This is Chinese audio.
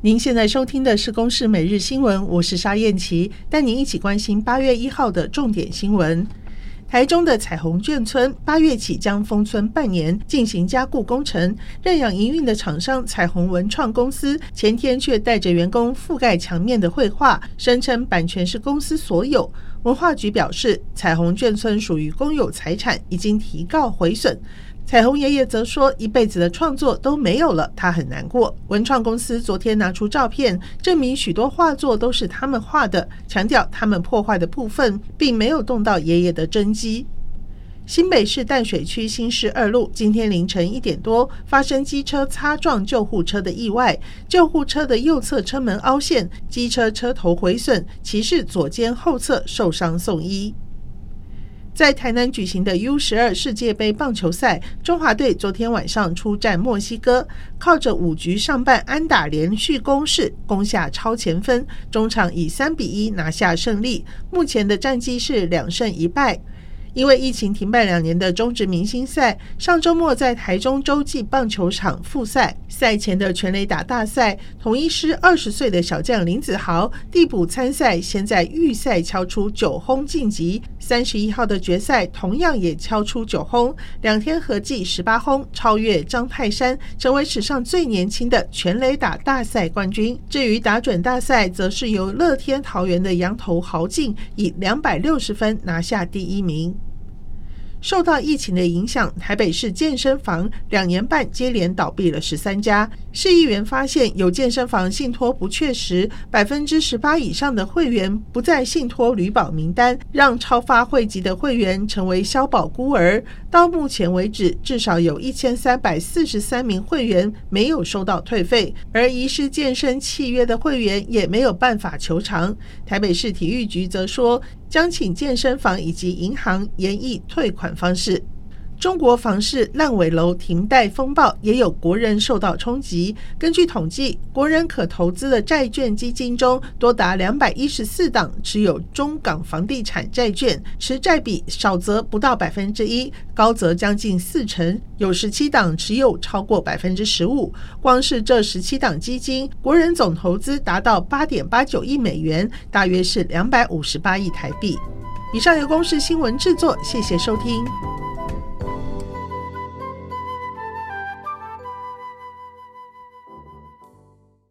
您现在收听的是《公视每日新闻》，我是沙燕琪，带您一起关心八月一号的重点新闻。台中的彩虹眷村八月起将封村半年，进行加固工程。认养营运的厂商彩虹文创公司前天却带着员工覆盖墙面的绘画，声称版权是公司所有。文化局表示，彩虹眷村属于公有财产，已经提告毁损。彩虹爷爷则说：“一辈子的创作都没有了，他很难过。”文创公司昨天拿出照片，证明许多画作都是他们画的，强调他们破坏的部分并没有动到爷爷的真迹。新北市淡水区新市二路今天凌晨一点多发生机车擦撞救护车的意外，救护车的右侧车门凹陷，机车车头毁损，骑士左肩后侧受伤送医。在台南举行的 U 十二世界杯棒球赛，中华队昨天晚上出战墨西哥，靠着五局上半安打连续攻势，攻下超前分，中场以三比一拿下胜利。目前的战绩是两胜一败。因为疫情停办两年的中职明星赛，上周末在台中洲际棒球场复赛。赛前的全垒打大赛，统一狮二十岁的小将林子豪递补参赛，先在预赛敲出九轰晋级。三十一号的决赛同样也敲出九轰，两天合计十八轰，超越张泰山，成为史上最年轻的全垒打大赛冠军。至于打准大赛，则是由乐天桃园的洋投豪进以两百六十分拿下第一名。受到疫情的影响，台北市健身房两年半接连倒闭了十三家。市议员发现有健身房信托不确实，百分之十八以上的会员不在信托旅保名单，让超发会籍的会员成为消保孤儿。到目前为止，至少有一千三百四十三名会员没有收到退费，而遗失健身契约的会员也没有办法求偿。台北市体育局则说，将请健身房以及银行研议退款方式。中国房市烂尾楼停贷风暴，也有国人受到冲击。根据统计，国人可投资的债券基金中，多达两百一十四档持有中港房地产债券，持债比少则不到百分之一，高则将近四成。有十七档持有超过百分之十五。光是这十七档基金，国人总投资达到八点八九亿美元，大约是两百五十八亿台币。以上由公式新闻制作，谢谢收听。